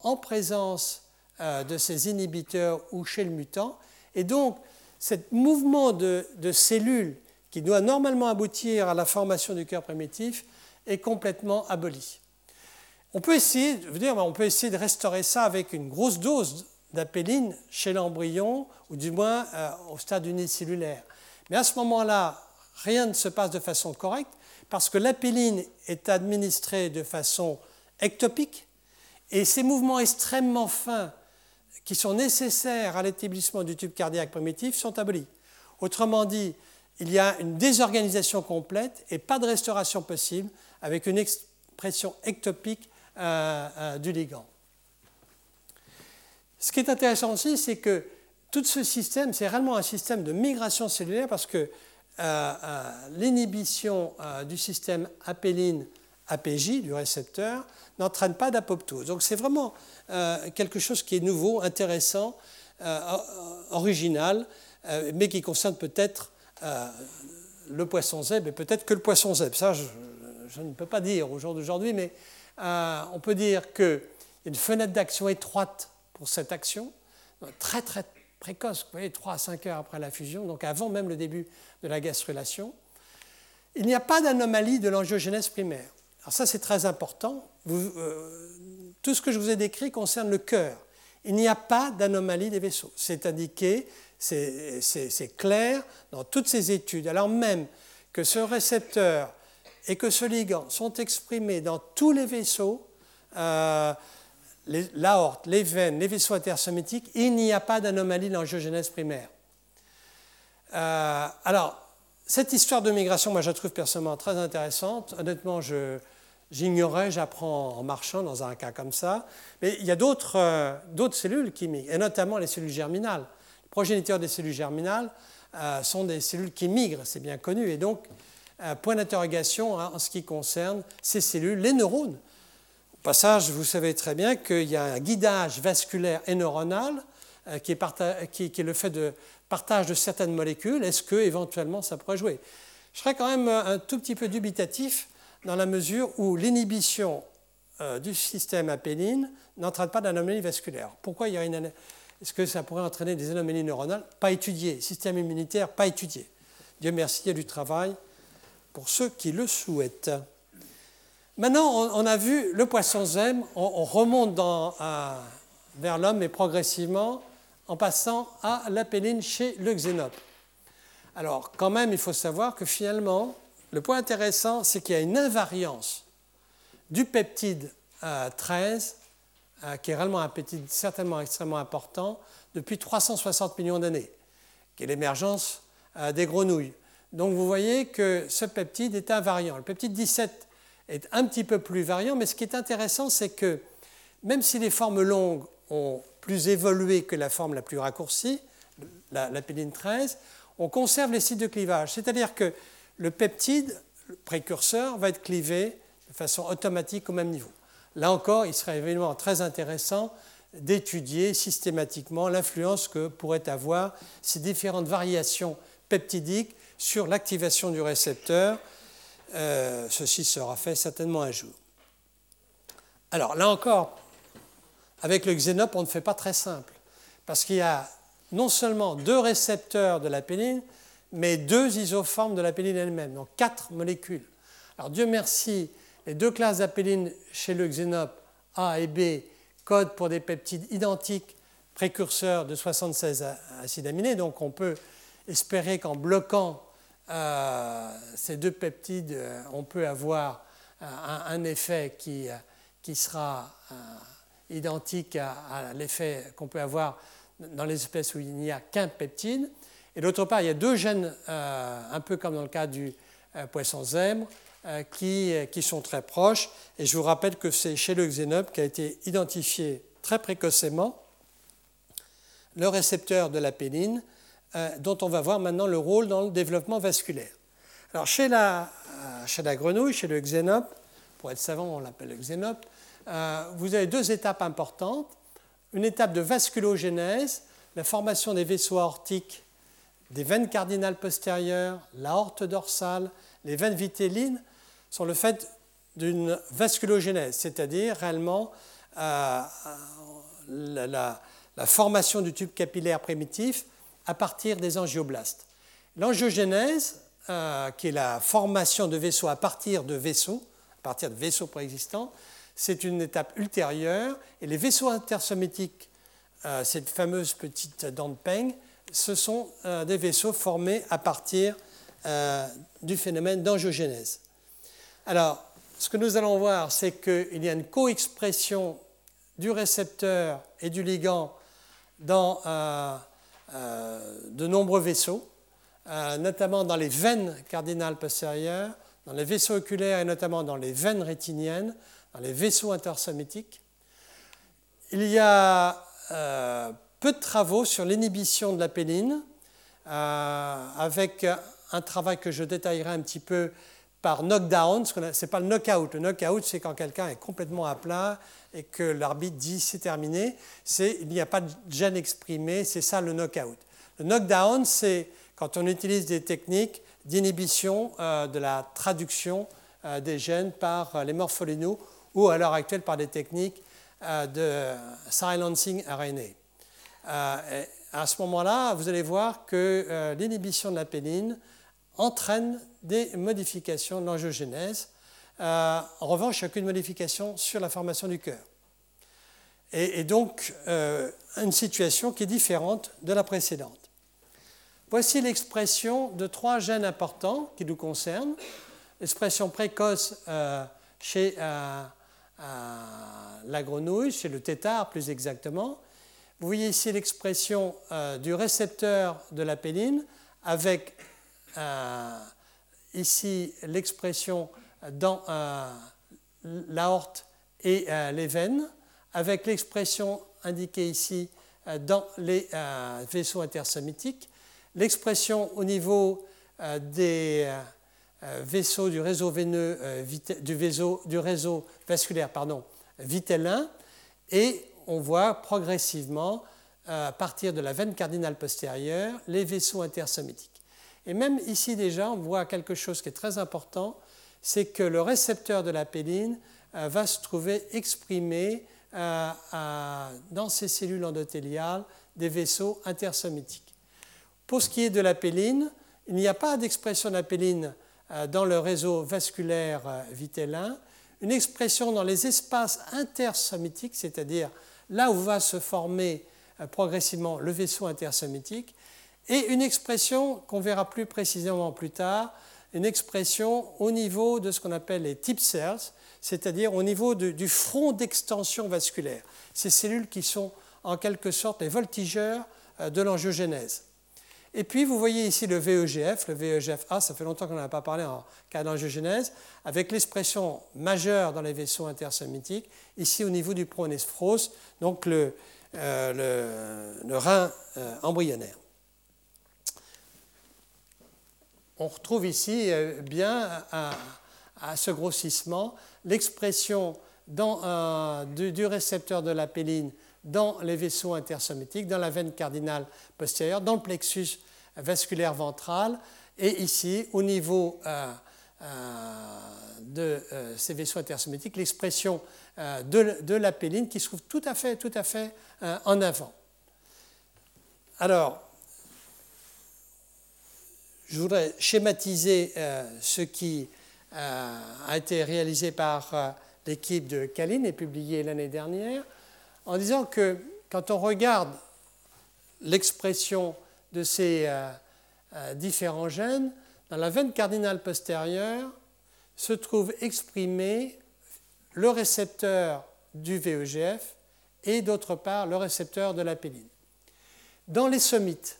en présence euh, de ces inhibiteurs ou chez le mutant, et donc ce mouvement de, cellules qui doit normalement aboutir à la formation du cœur primitif est complètement aboli. On peut essayer, je veux dire, on peut essayer de restaurer ça avec une grosse dose d'apéline chez l'embryon, ou du moins euh, au stade unicellulaire. Mais à ce moment-là, rien ne se passe de façon correcte, parce que l'apéline est administrée de façon ectopique, et ces mouvements extrêmement fins qui sont nécessaires à l'établissement du tube cardiaque primitif sont abolis. Autrement dit, il y a une désorganisation complète et pas de restauration possible avec une expression ectopique euh, euh, du ligand. Ce qui est intéressant aussi, c'est que tout ce système, c'est réellement un système de migration cellulaire parce que euh, euh, l'inhibition euh, du système apéline APJ, du récepteur, n'entraîne pas d'apoptose. Donc c'est vraiment quelque chose qui est nouveau, intéressant, original, mais qui concerne peut-être le poisson zèbre et peut-être que le poisson zèbre. Ça, je, je, ne peux pas dire au jour d'aujourd'hui, mais on peut dire qu'il y a une fenêtre d'action étroite pour cette action, très très précoce, vous voyez, 3 à 5 heures après la fusion, donc avant même le début de la gastrulation. Il n'y a pas d'anomalie de l'angiogénèse primaire. Alors ça c'est très important. Euh, tout ce que je vous ai décrit concerne le cœur. Il n'y a pas d'anomalie des vaisseaux. C'est indiqué, c'est clair dans toutes ces études. Alors même que ce récepteur et que ce ligand sont exprimés dans tous les vaisseaux, euh, l'aorte, les veines, les vaisseaux intersométiques, il n'y a pas d'anomalie dans l'angiogénèse primaire. Euh, alors, cette histoire de migration, moi je la trouve personnellement très intéressante. Honnêtement, j'ignorais, j'apprends en marchant dans un cas comme ça. Mais il y a d'autres euh, cellules qui migrent, et notamment les cellules germinales. Les progéniteurs des cellules germinales euh, sont des cellules qui migrent, c'est bien connu. Et donc, point d'interrogation hein, en ce qui concerne ces cellules, les neurones passage, vous savez très bien qu'il y a un guidage vasculaire et neuronal euh, qui, est le fait de partage de certaines molécules. Est-ce que éventuellement ça pourrait jouer? Je serais quand même un tout petit peu dubitatif dans la mesure où l'inhibition euh, du système apéline n'entraîne pas d'anomalie vasculaire. Pourquoi il y a une Est-ce que ça pourrait entraîner des anomalies neuronales Pas étudié. Système immunitaire, pas étudié? Dieu merci, il y a du travail pour ceux qui le souhaitent. Maintenant, on, a vu le poisson zème, on, remonte vers l'homme, et progressivement, en passant à l'apéline chez le xénope. Alors, quand même, il faut savoir que finalement, le point intéressant, c'est qu'il y a une invariance du peptide 13, euh, qui est réellement un peptide certainement extrêmement important, depuis 360 millions d'années, qui est l'émergence euh, des grenouilles. Donc vous voyez que ce peptide est invariant. Le peptide 17 est un petit peu plus variant, mais ce qui est intéressant, c'est que même si les formes longues ont plus évolué que la forme la plus raccourcie, la, la 13, on conserve les sites de clivage. C'est-à-dire que le peptide, le précurseur, va être clivé de façon automatique au même niveau. Là encore, il serait évidemment très intéressant d'étudier systématiquement l'influence que pourraient avoir ces différentes variations peptidiques sur l'activation du récepteur. Euh, ceci sera fait certainement un jour. Alors là encore, avec le xénope, on ne fait pas très simple, parce qu'il y a non seulement deux récepteurs de la mais deux isoformes de la péline elle-même, donc quatre molécules. Alors Dieu merci, les deux classes d'apéline chez le xénope A et B codent pour des peptides identiques précurseurs de 76 acides aminés, donc on peut espérer qu'en bloquant euh, ces deux peptides, euh, on peut avoir euh, un, effet qui, qui sera identique à, l'effet qu'on peut avoir dans les espèces où il n'y a qu'un peptide. Et d'autre part, il y a deux gènes, un peu comme dans le cas du poisson zèbre, qui, qui, sont très proches. Et je vous rappelle que c'est chez le xénope qui a été identifié très précocement le récepteur de la péline euh, dont on va voir maintenant le rôle dans le développement vasculaire. Alors chez la, euh, grenouille, chez le xénope, pour être savant on l'appelle le xénope, euh, vous avez deux étapes importantes. Une étape de vasculogénèse, la formation des vaisseaux aortiques, des veines cardinales postérieures, l'aorte dorsale, les veines vitellines, sont le fait d'une vasculogénèse, c'est-à-dire réellement la, formation du tube capillaire primitif à partir des angioblastes. L'angiogénèse, euh, qui est la formation de vaisseaux à partir de vaisseaux, à partir de vaisseaux préexistants, c'est une étape ultérieure. Et les vaisseaux intersométiques, euh, cette fameuse petite dent de peigne, ce sont euh, des vaisseaux formés à partir du phénomène d'angiogénèse. Alors, ce que nous allons voir, c'est qu'il y a une co-expression du récepteur et du ligand dans euh, de nombreux vaisseaux, euh, notamment dans les veines cardinales postérieures, dans les vaisseaux oculaires et notamment dans les veines rétiniennes, dans les vaisseaux intersométiques. Il y a euh, peu de travaux sur l'inhibition de la péline, avec un travail que je détaillerai un petit peu par knockdown. Ce n'est pas le knockout. Le knockout, c'est quand quelqu'un est complètement à plat et que l'arbitre dit c'est terminé, il n'y a pas de gène exprimé, c'est ça le knockout. Le knockdown, c'est quand on utilise des techniques d'inhibition euh, de la traduction euh, des gènes par euh, les morpholénaux ou à l'heure actuelle par des techniques de silencing RNA. à ce moment-là, vous allez voir que l'inhibition de la péline entraîne des modifications de l'angiogénèse euh, en revanche, il n'y a qu'une modification sur la formation du cœur. Et, donc, euh, une situation qui est différente de la précédente. Voici l'expression de trois gènes importants qui nous concernent. L'expression précoce euh, chez la grenouille, chez le tétard plus exactement. Vous voyez ici l'expression du récepteur de la péline avec ici l'expression dans euh, l'aorte et euh, les veines, avec l'expression indiquée ici euh, dans les vaisseaux intersométiques, l'expression au niveau des vaisseaux du réseau veineux, du, réseau vasculaire pardon, vitellin, et on voit progressivement, à partir de la veine cardinale postérieure, les vaisseaux intersométiques. Et même ici déjà, on voit quelque chose qui est très important, c'est que le récepteur de la péline euh, va se trouver exprimé euh, dans ces cellules endothéliales des vaisseaux intersométiques. Pour ce qui est de la péline, il n'y a pas d'expression de la péline euh, dans le réseau vasculaire vitellin, une expression dans les espaces intersométiques, c'est-à-dire là où va se former progressivement le vaisseau intersométique, et une expression qu'on verra plus précisément plus tard une expression au niveau de ce qu'on appelle les tip cells, c'est-à-dire au niveau du front d'extension vasculaire. Ces cellules qui sont en quelque sorte les voltigeurs euh, de l'angiogénèse. Et puis vous voyez ici le VEGF, le VEGF-A, ça fait longtemps qu'on n'en a pas parlé en cas d'angiogénèse, avec l'expression majeure dans les vaisseaux intersométiques, ici au niveau du pronéphros, donc le, euh, rein euh, embryonnaire on retrouve ici euh, bien à, ce grossissement l'expression du, récepteur de la péline dans les vaisseaux intersométiques, dans la veine cardinale postérieure, dans le plexus vasculaire ventral, et ici, au niveau euh, euh, de ces vaisseaux intersométiques, l'expression de, de l'apéline qui se trouve tout à fait, tout à fait en avant. Alors, je voudrais schématiser ce qui a été réalisé par l'équipe de Caline et publié l'année dernière en disant que quand on regarde l'expression de ces euh, euh, différents gènes, dans la veine cardinale postérieure se trouve exprimé le récepteur du VEGF et d'autre part le récepteur de la péline. Dans les somites,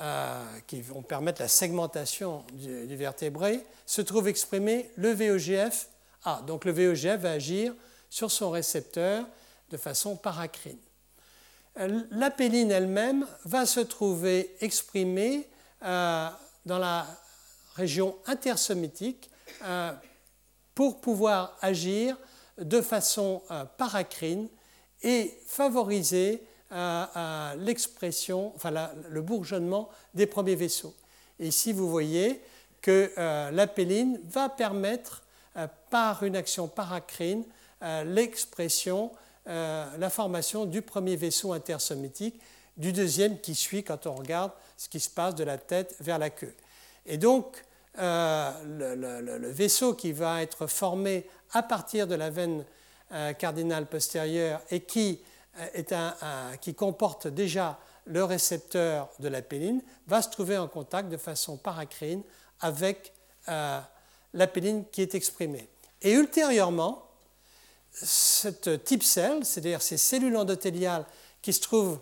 euh, qui vont permettre la segmentation du, vertébré, se trouve exprimé le VEGF A. Donc le VEGF va agir sur son récepteur de façon paracrine. Euh, la péline elle-même va se trouver exprimée euh, dans la région intersomitique euh, pour pouvoir agir de façon paracrine et favoriser l'expression, enfin le bourgeonnement des premiers vaisseaux. Et ici, vous voyez que la péline va permettre, par une action paracrine, l'expression euh, la formation du premier vaisseau intersométique, du deuxième qui suit quand on regarde ce qui se passe de la tête vers la queue. Et donc, euh, le, vaisseau qui va être formé à partir de la veine euh, cardinale postérieure et qui, est un, qui comporte déjà le récepteur de la péline va se trouver en contact de façon paracrine avec péline qui est exprimée. Et ultérieurement, cette type cell, c'est-à-dire ces cellules endothéliales qui se trouvent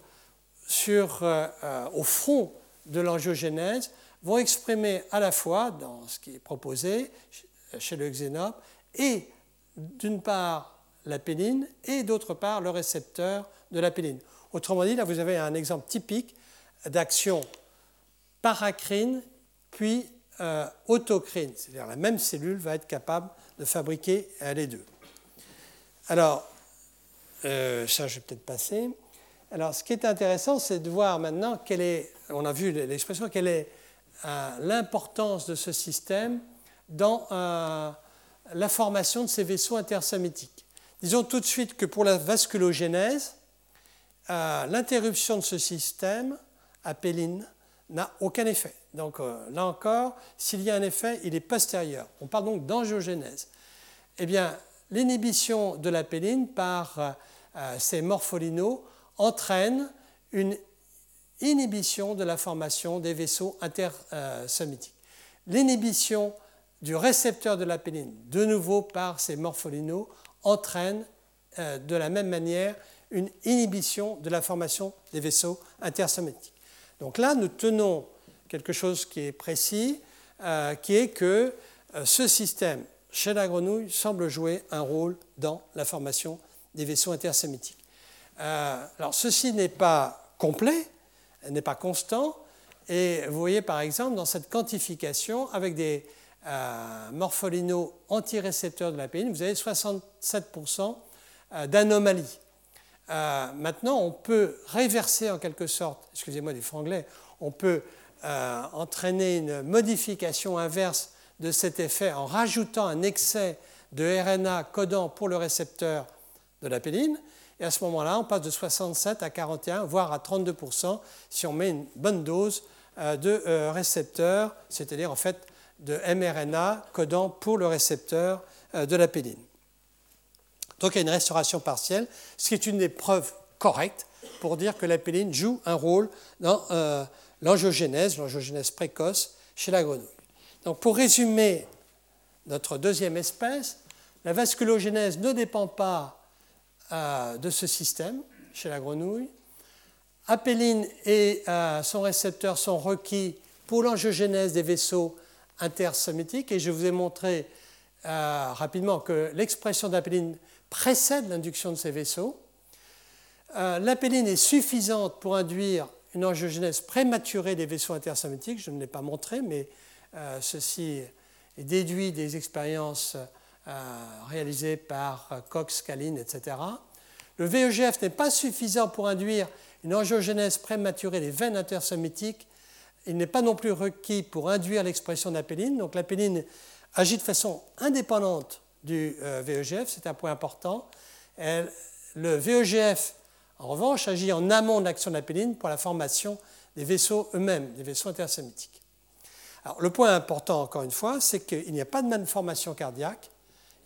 sur, euh, euh, au front de l'angiogénèse, vont exprimer à la fois, dans ce qui est proposé chez le xénope, et d'une part la péline et d'autre part le récepteur de la péline. Autrement dit, là vous avez un exemple typique d'action paracrine puis euh, autocrine, c'est-à-dire la même cellule va être capable de fabriquer les deux. Alors, euh, ça, je vais peut-être passer. Alors, ce qui est intéressant, c'est de voir maintenant quelle est, on a vu l'expression, quelle est euh, l'importance de ce système dans euh, la formation de ces vaisseaux intersométiques. Disons tout de suite que pour la vasculogénèse, l'interruption de ce système à péline n'a aucun effet. Donc là encore, s'il y a un effet, il est postérieur. On parle donc d'angiogénèse. Eh bien, l'inhibition de la péline par euh, ces morpholinos entraîne une inhibition de la formation des vaisseaux intersométiques. L'inhibition du récepteur de la péline, de nouveau par ces morpholinos, entraîne euh, de la même manière une inhibition de la formation des vaisseaux intersométiques. Donc là, nous tenons quelque chose qui est précis, euh, qui est que ce système chez la grenouille semble jouer un rôle dans la formation des vaisseaux intersémitiques. Euh, alors ceci n'est pas complet, n'est pas constant, et vous voyez par exemple dans cette quantification avec des euh, morpholinos antirécepteurs de la péine, vous avez 67% euh, d'anomalies. Euh, maintenant, on peut réverser en quelque sorte, excusez-moi du franglais, on peut entraîner une modification inverse de cet effet en rajoutant un excès de RNA codant pour le récepteur de la péline. Et à ce moment-là, on passe de 67 à 41, voire à 32% si on met une bonne dose euh, de euh, récepteurs, c'est-à-dire en fait de mRNA codant pour le récepteur euh, de la péline. Donc il y a une restauration partielle, ce qui est une des preuves correctes pour dire que la péline joue un rôle dans l'angiogénèse, l'angiogénèse précoce chez la grenouille. Donc pour résumer notre deuxième espèce, la vasculogénèse ne dépend pas euh, de ce système chez la grenouille. Apéline et euh, son récepteur sont requis pour l'angiogénèse des vaisseaux intersométiques et je vous ai montré euh, rapidement que l'expression d'apéline précède l'induction de ces vaisseaux. L'apéline est suffisante pour induire une angiogénèse prématurée des vaisseaux intersométiques, je ne l'ai pas montré, mais euh, ceci est déduit des expériences euh, réalisées par Cox, Kalin, etc. le VEGF n'est pas suffisant pour induire une angiogénèse prématurée des veines intersométiques. Il n'est pas non plus requis pour induire l'expression d'apéline. Donc l'apéline agit de façon indépendante du euh, VEGF, c'est un point important. le VEGF, en revanche, agit en amont de l'action de l'apéline pour la formation des vaisseaux eux-mêmes, des vaisseaux intersémitiques. Le point important, encore une fois, c'est qu'il n'y a pas de malformation cardiaque,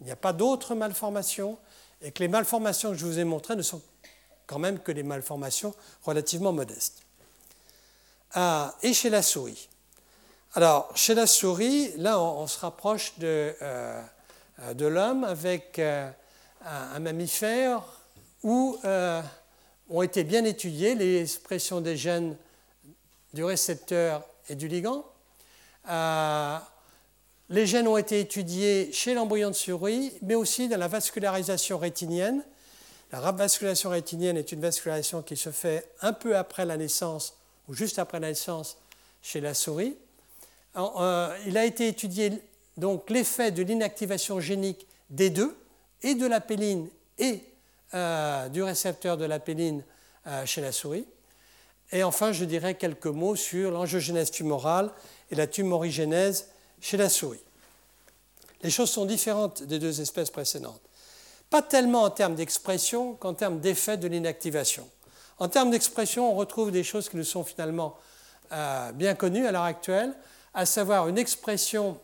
il n'y a pas d'autres malformations, et que les malformations que je vous ai montrées ne sont quand même que des malformations relativement modestes. Et chez la souris. Alors, chez la souris, là, on, se rapproche de, euh, l'homme avec euh, un, mammifère où euh, ont été bien étudiées les expressions des gènes du récepteur et du ligand. les gènes ont été étudiés chez l'embryon de souris, mais aussi dans la vascularisation rétinienne. La vascularisation rétinienne est une vascularisation qui se fait un peu après la naissance ou juste après la naissance chez la souris. Euh, il a été étudié donc l'effet de l'inactivation génique des deux, et de la péline et euh, du récepteur de la péline euh, chez la souris. Et enfin, je dirais quelques mots sur l'angiogénèse tumorale et la tumorigénèse chez la souris. Les choses sont différentes des deux espèces précédentes. Pas tellement en termes d'expression qu'en termes d'effet de l'inactivation. En termes d'expression, on retrouve des choses qui nous sont finalement bien connues à l'heure actuelle à savoir une expression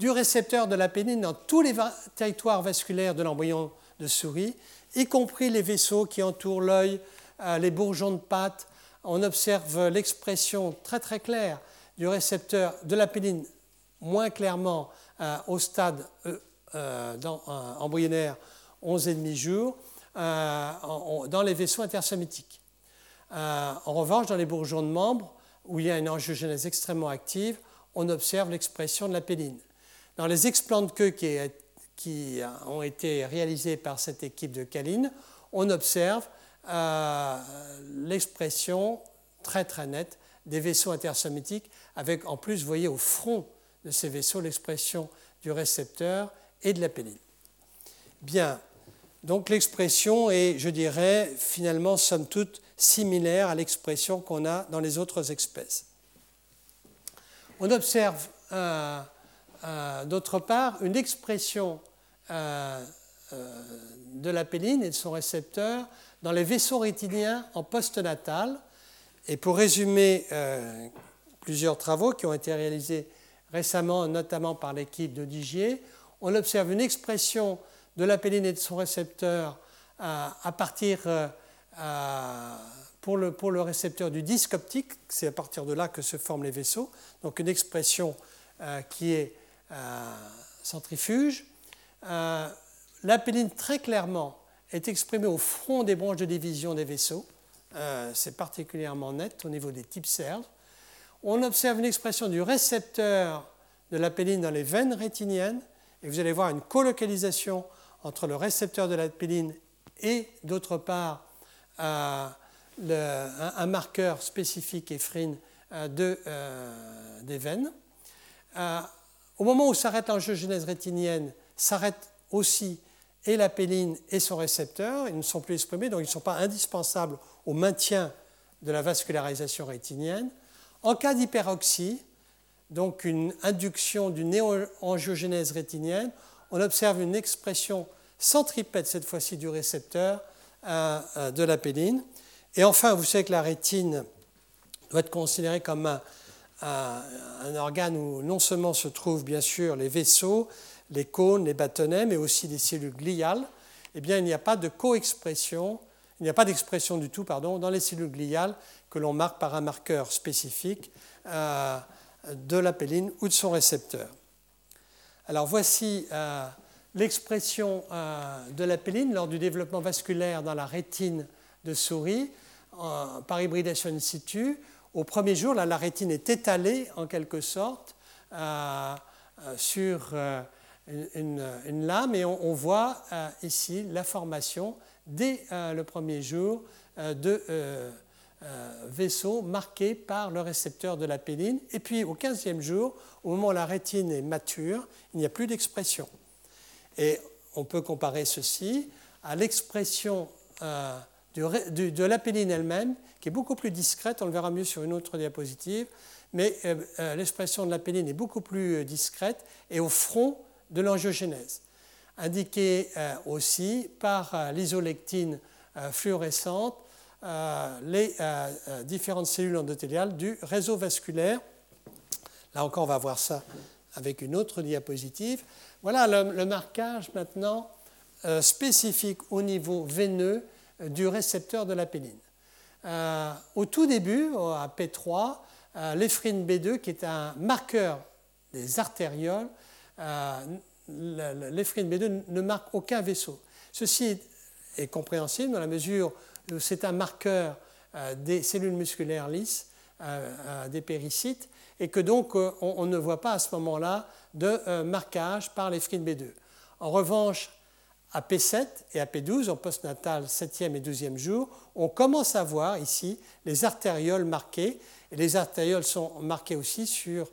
du récepteur de la pénine dans tous les territoires vasculaires de l'embryon de souris, y compris les vaisseaux qui entourent l'œil, euh, les bourgeons de pattes. On observe l'expression très très claire du récepteur de la moins clairement euh, au stade euh, embryonnaire 11,5 jours, dans les vaisseaux intersométiques. en revanche, dans les bourgeons de membres, où il y a une angiogénèse extrêmement active, on observe l'expression de la péline. Dans les explants de queue qui, ont été réalisés par cette équipe de Caline, on observe euh, l'expression très très nette des vaisseaux intersométiques, avec en plus, vous voyez au front de ces vaisseaux l'expression du récepteur et de la péline. Bien, donc l'expression est, je dirais, finalement, somme toute, similaire à l'expression qu'on a dans les autres espèces. On observe euh, euh, d'autre part une expression euh, de la péline et de son récepteur dans les vaisseaux rétiniens en postnatal. Et pour résumer plusieurs travaux qui ont été réalisés récemment, notamment par l'équipe de Digier, on observe une expression de la péline et de son récepteur à partir pour le, pour le, récepteur du disque optique, c'est à partir de là que se forment les vaisseaux, donc une expression euh, qui est euh, centrifuge. Euh, la péline, très clairement, est exprimée au front des branches de division des vaisseaux. c'est particulièrement net au niveau des types cerves. On observe une expression du récepteur de la péline dans les veines rétiniennes, et vous allez voir une colocalisation entre le récepteur de la péline et, d'autre part, un, marqueur spécifique éphrine euh, de, euh, des veines. Euh, au moment où s'arrête l'angiogénèse rétinienne, s'arrête aussi et la péline et son récepteur. Ils ne sont plus exprimés, donc ils ne sont pas indispensables au maintien de la vascularisation rétinienne. En cas d'hyperoxie, donc une induction d'une néo-angiogénèse rétinienne, on observe une expression centripète, cette fois-ci du récepteur de la péline. Et enfin, vous savez que la rétine doit être considérée comme un, organe où non seulement se trouvent bien sûr les vaisseaux, les cônes, les bâtonnets, mais aussi les cellules gliales. Eh bien, il n'y a pas de co-expression, il n'y a pas d'expression du tout, dans les cellules gliales que l'on marque par un marqueur spécifique euh, de la péline ou de son récepteur. Alors voici euh, l'expression euh, de la péline lors du développement vasculaire dans la rétine de souris par hybridation in situ. Au premier jour, la rétine est étalée en quelque sorte euh, sur une, lame et on, voit ici la formation dès le premier jour de vaisseaux marqués par le récepteur de la péline. Et puis au 15e jour, au moment où la rétine est mature, il n'y a plus d'expression. Et on peut comparer ceci à l'expression de l'apéline elle-même, qui est beaucoup plus discrète, on le verra mieux sur une autre diapositive, mais l'expression de l'apéline est beaucoup plus discrète et au front de l'angiogénèse, indiquée aussi par l'isolectine fluorescente euh, les euh, euh, différentes cellules endothéliales du réseau vasculaire. Là encore, on va voir ça avec une autre diapositive. Voilà le, marquage maintenant spécifique au niveau veineux du récepteur de la péline. au tout début, à P3, l'éphrine B2, qui est un marqueur des artérioles, l'éphrine B2 ne marque aucun vaisseau. Ceci est compréhensible dans la mesure c'est un marqueur euh, des cellules musculaires lisses, euh, euh, des péricytes, et que donc on, ne voit pas à ce moment-là de marquage par les B2. En revanche, à P7 et à P12, en postnatal 7e et 12e jour, on commence à voir ici les artérioles marquées, et les artérioles sont marquées aussi sur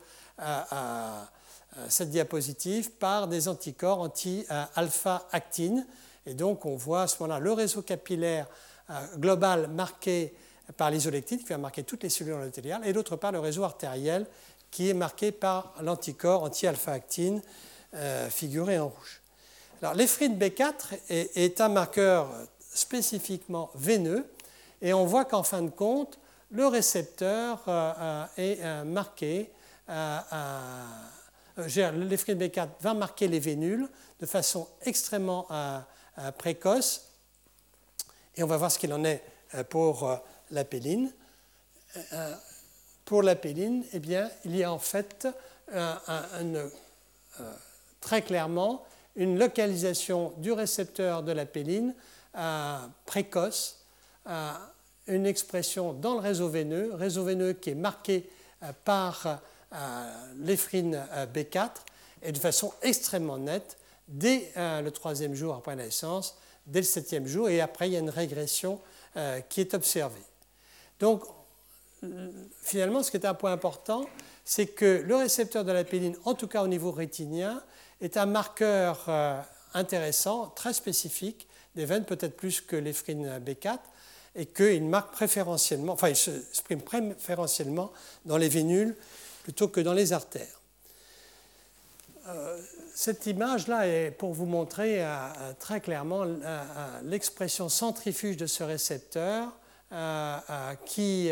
cette diapositive par des anticorps anti-alpha-actine. Et donc on voit à ce moment-là le réseau capillaire euh, global marqué par l'isolectine qui va marquer toutes les cellules endothéliales, et d'autre part le réseau artériel qui est marqué par l'anticorps anti-alpha-actine euh, figuré en rouge. Alors, l'éphrine B4 est, un marqueur spécifiquement veineux et on voit qu'en fin de compte, le récepteur euh, est marqué, l'éphrine B4 va marquer les vénules de façon extrêmement précoce et on va voir ce qu'il en est euh, pour euh, la péline. Euh, pour la péline, il y a en fait très clairement une localisation du récepteur de la péline précoce, une expression dans le réseau veineux, réseau veineux qui est marqué par l'éphrine B4 et de façon extrêmement nette dès le troisième jour après la naissance dès le septième jour, et après il y a une régression euh, qui est observée. Donc, finalement, ce qui est un point important, c'est que le récepteur de la péline, en tout cas au niveau rétinien, est un marqueur euh, intéressant, très spécifique des veines, peut-être plus que l'éphrine B4, et qu'il marque préférentiellement, enfin il s'exprime préférentiellement dans les vénules plutôt que dans les artères. Euh, cette image-là est pour vous montrer euh, euh, très clairement l'expression centrifuge de ce récepteur qui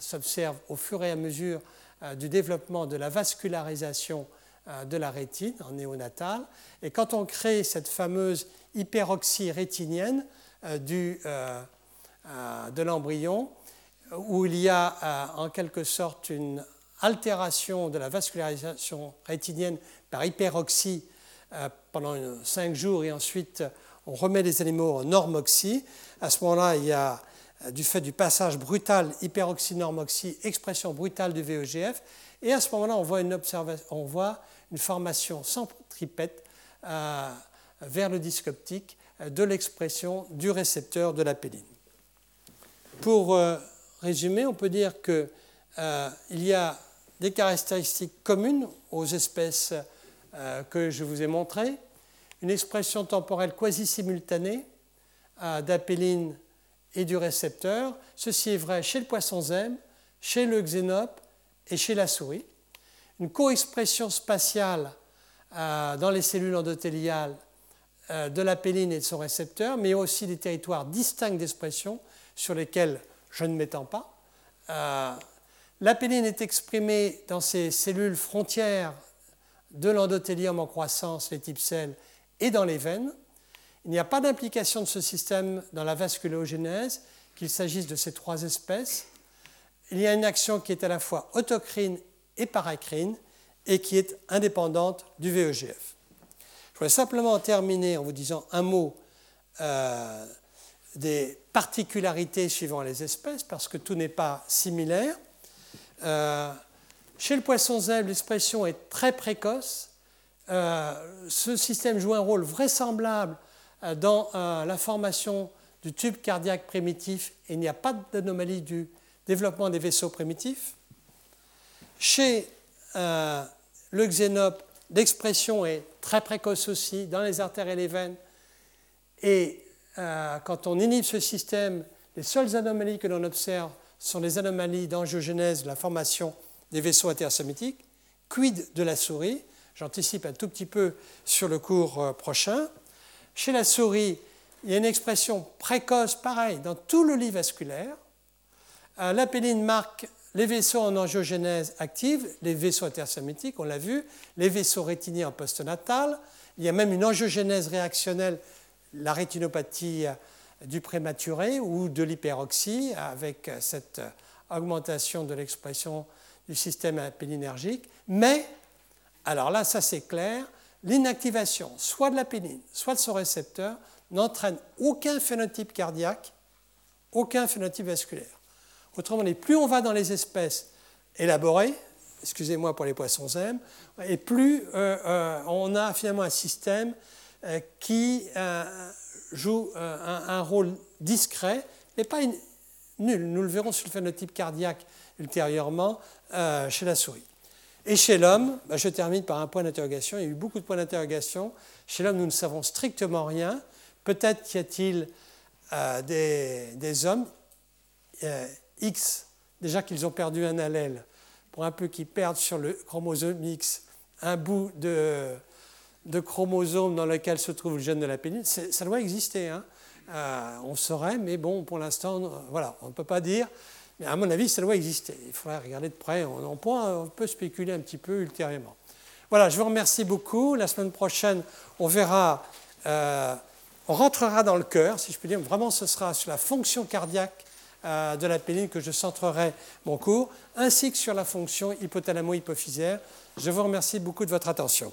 s'observe au fur et à mesure du développement de la vascularisation de la rétine en néonatal. Et quand on crée cette fameuse hyperoxie rétinienne de l'embryon, où il y a en quelque sorte une altération de la vascularisation rétinienne par hyperoxie euh, pendant 5 jours et ensuite on remet les animaux en normoxie. À ce moment-là, il y a, euh, du fait du passage brutal hyperoxy-normoxie, expression brutale du VEGF. Et à ce moment-là, on voit une, formation centripète euh, vers le disque optique de l'expression du récepteur de la péline. Pour résumer, on peut dire qu'il y a des caractéristiques communes aux espèces euh, que je vous ai montrées, une expression temporelle quasi simultanée euh, d'apéline et du récepteur. Ceci est vrai chez le poisson zème, chez le xénope et chez la souris. Une co-expression spatiale euh, dans les cellules endothéliales de l'apéline et de son récepteur, mais aussi des territoires distincts d'expression sur lesquels je ne m'étends pas. L'apéline est exprimée dans ces cellules frontières de l'endothélium en croissance, les types sels, et dans les veines. Il n'y a pas d'implication de ce système dans la vasculogénèse, qu'il s'agisse de ces trois espèces. Il y a une action qui est à la fois autocrine et paracrine et qui est indépendante du VEGF. Je voudrais simplement terminer en vous disant un mot euh, des particularités suivant les espèces, parce que tout n'est pas similaire. Euh, chez le poisson zèbre, l'expression est très précoce. Euh, ce système joue un rôle vraisemblable euh, dans la formation du tube cardiaque primitif et il n'y a pas d'anomalie du développement des vaisseaux primitifs. Chez le xénope, l'expression est très précoce aussi dans les artères et les veines Et euh, quand on inhibe ce système, les seules anomalies que l'on observe sont les anomalies d'angiogénèse de la formation des vaisseaux intersométiques. Quid de la souris? J'anticipe un tout petit peu sur le cours euh, prochain. Chez la souris, il y a une expression précoce, pareil, dans tout le lit vasculaire. Euh, L'apéline marque les vaisseaux en angiogénèse active, les vaisseaux intersométiques, on l'a vu, les vaisseaux rétiniens en postnatal. Il y a même une angiogénèse réactionnelle, la rétinopathie du prématuré ou de l'hyperoxie, avec cette augmentation de l'expression du système apélinergique. Mais, alors là, ça c'est clair, l'inactivation soit de l'apéline, soit de son récepteur n'entraîne aucun phénotype cardiaque, aucun phénotype vasculaire. Autrement dit, plus on va dans les espèces élaborées, excusez-moi pour les poissons M, et plus euh, euh, on a finalement un système euh, qui joue un, rôle discret, mais pas nul. Nous le verrons sur le phénotype cardiaque ultérieurement chez la souris. Et chez l'homme, bah, je termine par un point d'interrogation. Il y a eu beaucoup de points d'interrogation. Chez l'homme, nous ne savons strictement rien. Peut-être y a-t-il des, hommes X, déjà qu'ils ont perdu un allèle, pour un peu qu'ils perdent sur le chromosome X un bout de, chromosome dans lequel se trouve le gène de la péninsule, ça doit exister. Hein. Euh, on saurait, mais bon, pour l'instant, voilà, on ne peut pas dire. Mais à mon avis, ça doit exister. Il faudrait regarder de près. On, peut spéculer un petit peu ultérieurement. Voilà, je vous remercie beaucoup. La semaine prochaine, on verra, euh, on rentrera dans le cœur, si je puis dire. Vraiment, ce sera sur la fonction cardiaque euh, de la péline que je centrerai mon cours, ainsi que sur la fonction hypothalamo-hypophysaire. Je vous remercie beaucoup de votre attention.